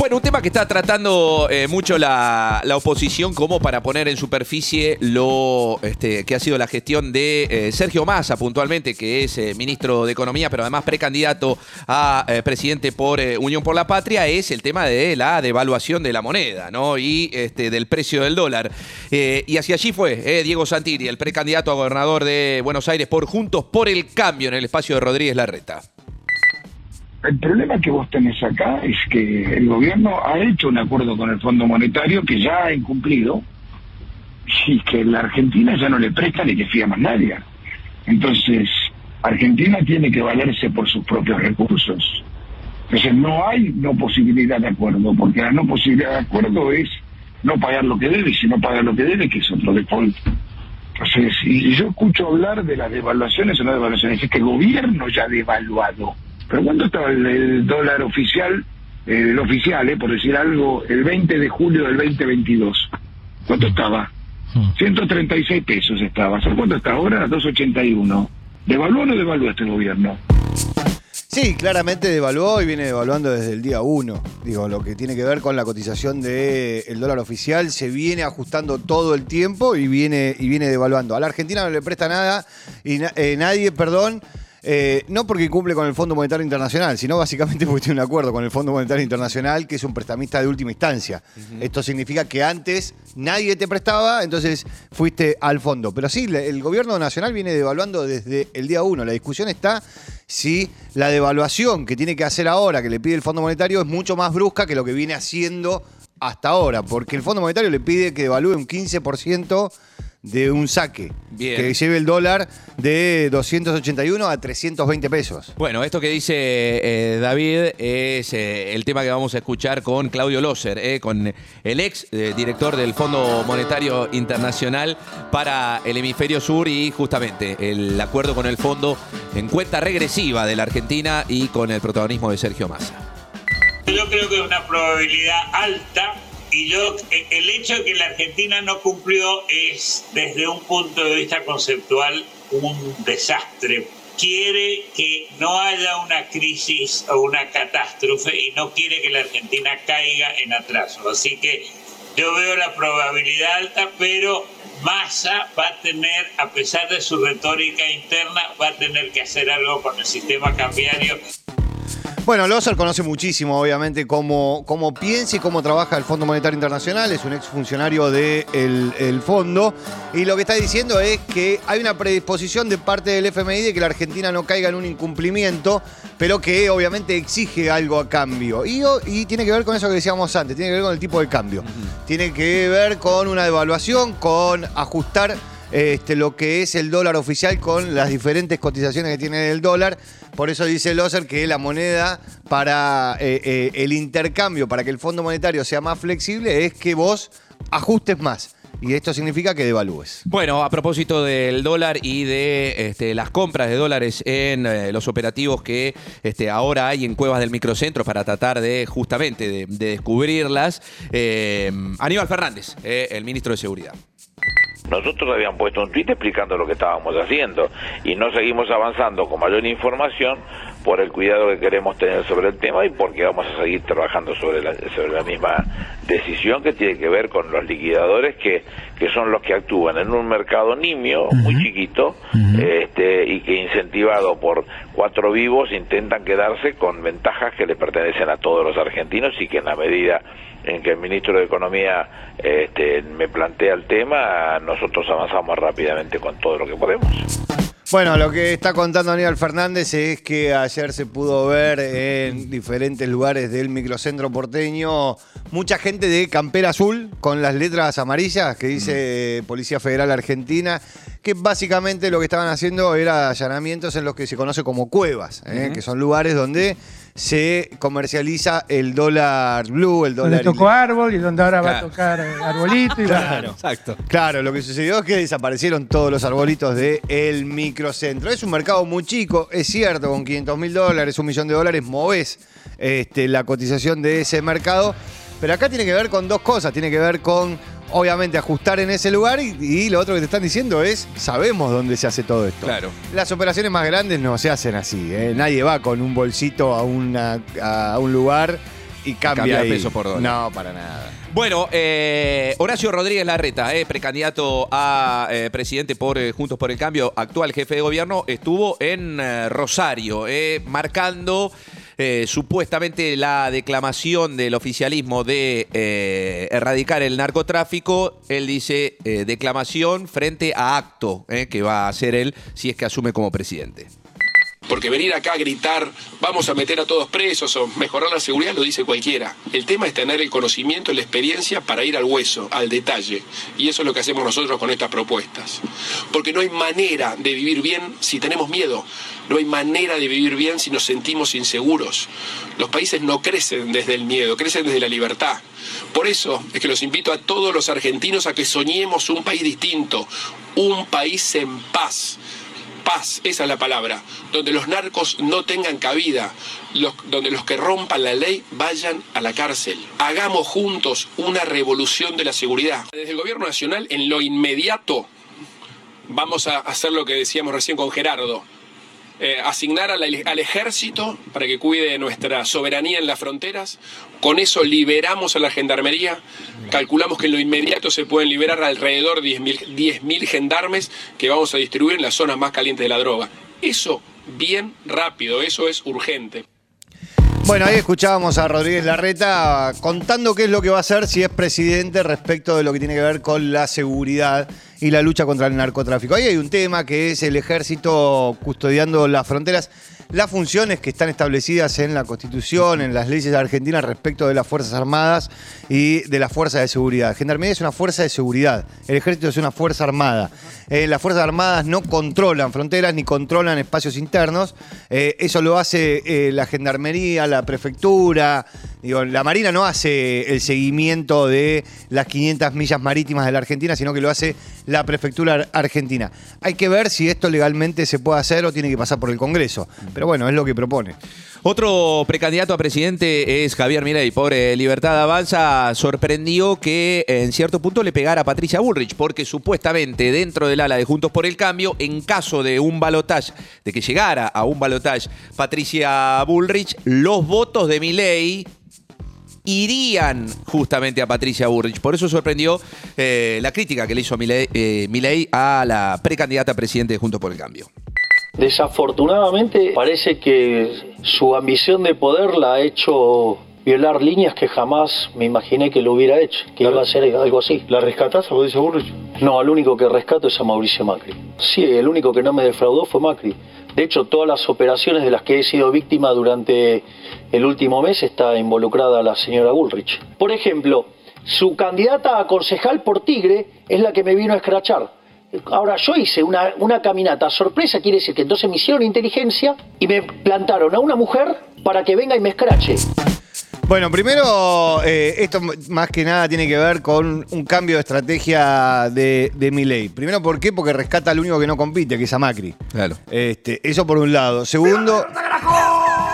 Bueno, un tema que está tratando eh, mucho la, oposición como para poner en superficie lo este, que ha sido la gestión de eh, Sergio Massa puntualmente, que es eh, ministro de Economía, pero además precandidato a presidente por Unión por la Patria, es el tema de la devaluación de la moneda ¿no? y este, del precio del dólar. Y hacia allí fue Diego Santilli, el precandidato a gobernador de Buenos Aires por Juntos por el Cambio en el espacio de Rodríguez Larreta. El problema que vos tenés acá es que el gobierno ha hecho un acuerdo con el Fondo Monetario que ya ha incumplido y que la Argentina ya no le presta ni que fía más nadie. Entonces, Argentina tiene que valerse por sus propios recursos. Entonces, no hay no posibilidad de acuerdo, porque la no posibilidad de acuerdo es no pagar lo que debe, y si no paga lo que debe, que es otro default. Entonces, y, yo escucho hablar de las devaluaciones o no devaluaciones, es que el gobierno ya ha devaluado. Pero ¿cuánto estaba el, el dólar oficial, eh, el oficial, eh, por decir algo, el 20 de julio del 2022? ¿Cuánto estaba? 136 pesos estaba. ¿Sabes cuánto está ahora? 281. ¿Devaluó o no devaluó este gobierno? Sí, claramente devaluó y viene devaluando desde el día 1. Digo, lo que tiene que ver con la cotización del dólar oficial se viene ajustando todo el tiempo y viene, y viene devaluando. A la Argentina no le presta nada y na- eh, nadie, perdón, eh, no porque cumple con el Fondo Monetario Internacional, sino básicamente porque tiene un acuerdo con el Fondo Monetario Internacional, que es un prestamista de última instancia. Esto significa que antes nadie te prestaba, entonces fuiste al fondo. Pero sí, el gobierno nacional viene devaluando desde el día 1. La discusión está si la devaluación que tiene que hacer ahora, que le pide el Fondo Monetario, es mucho más brusca que lo que viene haciendo hasta ahora, porque el Fondo Monetario le pide que devalúe un 15% de un saque, Bien. que lleve el dólar de 281 a 320 pesos. Bueno, esto que dice eh, David es eh, el tema que vamos a escuchar con Claudio Loser, eh, con el ex eh, director del Fondo Monetario Internacional para el Hemisferio Sur y justamente el acuerdo con el fondo en cuenta regresiva de la Argentina y con el protagonismo de Sergio Massa. Yo creo que es una probabilidad alta y yo eh, el hecho de que la Argentina no cumplió es desde un punto de vista conceptual un desastre. Quiere que no haya una crisis o una catástrofe y no quiere que la Argentina caiga en atraso. Así que yo veo la probabilidad alta, pero Massa va a tener, a pesar de su retórica interna, va a tener que hacer algo con el sistema cambiario Bueno, Loser conoce muchísimo, obviamente, cómo, cómo piensa y cómo trabaja el Fondo Monetario Internacional. Es un exfuncionario del el fondo. Y lo que está diciendo es que hay una predisposición de parte del FMI de que la Argentina no caiga en un incumplimiento, pero que obviamente exige algo a cambio. Y tiene que ver con eso que decíamos antes, tiene que ver con el tipo de cambio. Tiene que ver con una devaluación, con ajustar este, lo que es el dólar oficial con las diferentes cotizaciones que tiene el dólar. Por eso dice Loser que la moneda para eh, eh, el intercambio, para que el Fondo Monetario sea más flexible, es que vos ajustes más. Y esto significa que devalúes. Bueno, a propósito del dólar y de este, las compras de dólares en eh, los operativos que este, ahora hay en cuevas del microcentro para tratar de justamente de, de descubrirlas, Aníbal Fernández, el ministro de Seguridad. Nosotros habíamos puesto un tuit explicando lo que estábamos haciendo y no seguimos avanzando con mayor información por el cuidado que queremos tener sobre el tema y porque vamos a seguir trabajando sobre la, sobre la misma decisión que tiene que ver con los liquidadores que, que son los que actúan en un mercado nimio, muy chiquito, este, y que incentivado por cuatro vivos intentan quedarse con ventajas que le pertenecen a todos los argentinos y que en la medida en que el ministro de Economía este, me plantea el tema, nosotros avanzamos rápidamente con todo lo que podemos. Bueno, lo que está contando Aníbal Fernández es que ayer se pudo ver en diferentes lugares del microcentro porteño mucha gente de campera azul con las letras amarillas que dice Policía Federal Argentina, que básicamente lo que estaban haciendo era allanamientos en los que se conoce como cuevas, ¿eh? que son lugares donde se comercializa el dólar blue, el Donde dólar... tocó árbol y donde ahora va a Claro. tocar arbolito. Y Claro. Exacto. Claro, lo que sucedió es que desaparecieron todos los arbolitos del el microcentro. Es un mercado muy chico, es cierto, con 500 mil dólares, un millón de dólares, movés este, la cotización de ese mercado. Pero acá tiene que ver con dos cosas. Tiene que ver con, obviamente, ajustar en ese lugar y, y lo otro que te están diciendo es, sabemos dónde se hace todo esto. Claro. Las operaciones más grandes no se hacen así. ¿eh? Nadie va con un bolsito a, una, a un lugar y cambia, Cambia ahí. peso por dólar. No, para nada. Bueno, eh, Horacio Rodríguez Larreta, eh, precandidato a eh, presidente por Juntos por el Cambio, actual jefe de gobierno, estuvo en Rosario, marcando eh, supuestamente la declamación del oficialismo de eh, erradicar el narcotráfico. Él dice eh, declamación frente a acto eh, que va a hacer él si es que asume como presidente. Porque venir acá a gritar, vamos a meter a todos presos o mejorar la seguridad, lo dice cualquiera. El tema es tener el conocimiento la experiencia para ir al hueso, al detalle. Y eso es lo que hacemos nosotros con estas propuestas. Porque no hay manera de vivir bien si tenemos miedo. No hay manera de vivir bien si nos sentimos inseguros. Los países no crecen desde el miedo, crecen desde la libertad. Por eso es que los invito a todos los argentinos a que soñemos un país distinto, un país en paz paz, esa es la palabra, donde los narcos no tengan cabida, los- donde los que rompan la ley vayan a la cárcel. Hagamos juntos una revolución de la seguridad. Desde el gobierno nacional, en lo inmediato, vamos a hacer lo que decíamos recién con Gerardo. Eh, asignar al, ejército para que cuide nuestra soberanía en las fronteras. Con eso liberamos a la gendarmería. Calculamos que en lo inmediato se pueden liberar alrededor de 10.000 10.000 gendarmes que vamos a distribuir en las zonas más calientes de la droga. Eso bien rápido, eso es urgente. Bueno, ahí escuchábamos a Rodríguez Larreta contando qué es lo que va a hacer si es presidente respecto de lo que tiene que ver con la seguridad y la lucha contra el narcotráfico. Ahí hay un tema que es el ejército custodiando las fronteras, las funciones que están establecidas en la Constitución, en las leyes argentinas respecto de las Fuerzas Armadas y de las Fuerzas de Seguridad. Gendarmería es una fuerza de seguridad, el ejército es una fuerza armada. Eh, las Fuerzas Armadas no controlan fronteras ni controlan espacios internos. Eh, eso lo hace eh, la Gendarmería, la Prefectura. Digo, la Marina no hace el seguimiento de las 500 millas marítimas de la Argentina, sino que lo hace la Prefectura ar- Argentina. Hay que ver si esto legalmente se puede hacer o tiene que pasar por el Congreso. Pero bueno, es lo que propone. Otro precandidato a presidente es Javier Milei. Por eh, Libertad Avanza sorprendió que en cierto punto le pegara a Patricia Bullrich, porque supuestamente dentro del ala de Juntos por el Cambio, en caso de un balotaje, de que llegara a un balotaje Patricia Bullrich, los votos de Milei irían justamente a Patricia Bullrich. Por eso sorprendió eh, la crítica que le hizo eh, Milei a la precandidata a presidente de Juntos por el Cambio. Desafortunadamente parece que su ambición de poder la ha hecho violar líneas que jamás me imaginé que lo hubiera hecho, que iba a ser algo así. ¿La rescatás a Mauricio Burrich? No, al único que rescato es a Mauricio Macri. Sí, el único que no me defraudó fue Macri. De hecho, todas las operaciones de las que he sido víctima durante el último mes está involucrada la señora Bullrich. Por ejemplo, su candidata a concejal por Tigre es la que me vino a escrachar. Ahora, yo hice una, una caminata sorpresa, quiere decir que entonces me hicieron inteligencia y me plantaron a una mujer para que venga y me escrache. Bueno, primero, eh, esto más que nada tiene que ver con un cambio de estrategia de, de Milei. Primero, ¿por qué? Porque rescata al único que no compite, que es a Macri. Claro. Este, eso por un lado. Segundo.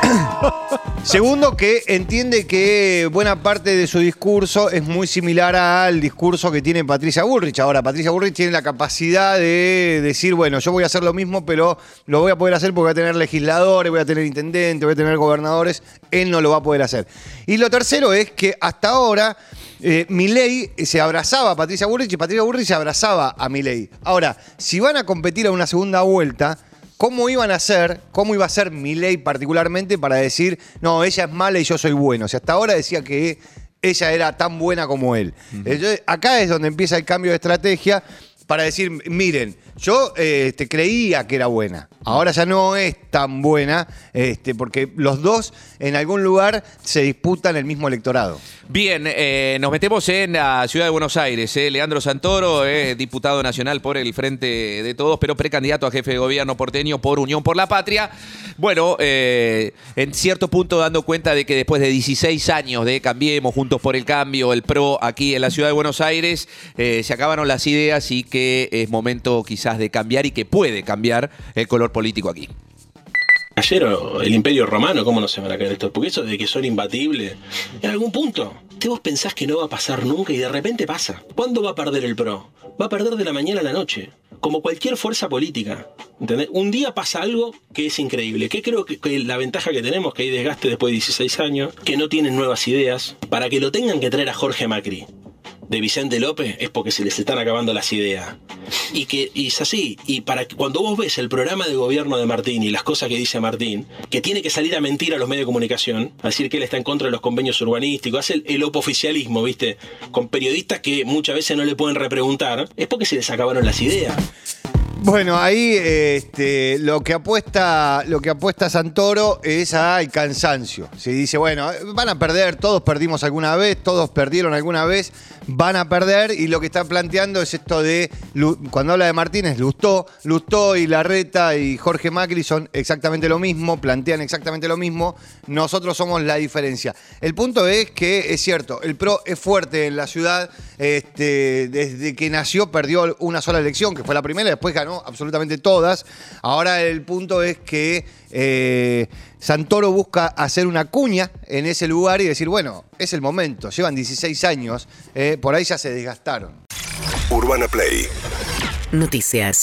Segundo, que entiende que buena parte de su discurso es muy similar al discurso que tiene Patricia Bullrich. Ahora, Patricia Bullrich tiene la capacidad de decir, bueno, yo voy a hacer lo mismo, pero lo voy a poder hacer porque voy a tener legisladores, voy a tener intendentes, voy a tener gobernadores. Él no lo va a poder hacer. Y lo tercero es que hasta ahora eh, Milei se abrazaba a Patricia Bullrich y Patricia Bullrich se abrazaba a Milei. Ahora, si van a competir a una segunda vuelta, ¿cómo iban a hacer, cómo iba a ser Milei particularmente para decir, no, ella es mala y yo soy bueno? O sea, hasta ahora decía que ella era tan buena como él. Entonces, acá es donde empieza el cambio de estrategia. Para decir, miren, yo eh, este, creía que era buena, ahora ya no es tan buena, este, porque los dos en algún lugar se disputan el mismo electorado. Bien, eh, nos metemos en la ciudad de Buenos Aires. eh. Leandro Santoro es diputado nacional por el Frente de Todos, pero precandidato a jefe de gobierno porteño por Unión por la Patria. Bueno, eh, en cierto punto dando cuenta de que después de 16 años de Cambiemos, Juntos por el Cambio, el PRO aquí en la ciudad de Buenos Aires, eh, se acabaron las ideas y que es momento quizás de cambiar y que puede cambiar el color político aquí. Ayer el Imperio Romano, ¿cómo no se van a caer estos? Porque eso de que son imbatibles, en algún punto, te vos pensás que no va a pasar nunca y de repente pasa. ¿Cuándo va a perder el PRO? Va a perder de la mañana a la noche, como cualquier fuerza política. ¿entendés? Un día pasa algo que es increíble, que creo que, que la ventaja que tenemos, que hay desgaste después de 16 años, que no tienen nuevas ideas, para que lo tengan que traer a Jorge Macri de Vicente López es porque se les están acabando las ideas. Y que es así. Y para que cuando vos ves el programa de gobierno de Martín y las cosas que dice Martín, que tiene que salir a mentir a los medios de comunicación, a decir que él está en contra de los convenios urbanísticos, hace el, el opoficialismo, ¿viste? Con periodistas que muchas veces no le pueden repreguntar, es porque se les acabaron las ideas. Bueno, ahí este, lo que apuesta, lo que apuesta Santoro es al cansancio. Se dice, bueno, van a perder, todos perdimos alguna vez, todos perdieron alguna vez, van a perder, y lo que está planteando es esto de, cuando habla de Martínez, Lustó, Lustó y Larreta y Jorge Macri son exactamente lo mismo, plantean exactamente lo mismo, nosotros somos la diferencia. El punto es que es cierto, el PRO es fuerte en la ciudad, este, desde que nació perdió una sola elección, que fue la primera, después ganó absolutamente todas. Ahora el punto es que eh, Santoro busca hacer una cuña en ese lugar y decir, bueno, es el momento, llevan 16 años, eh, por ahí ya se desgastaron. Urbana Play Noticias.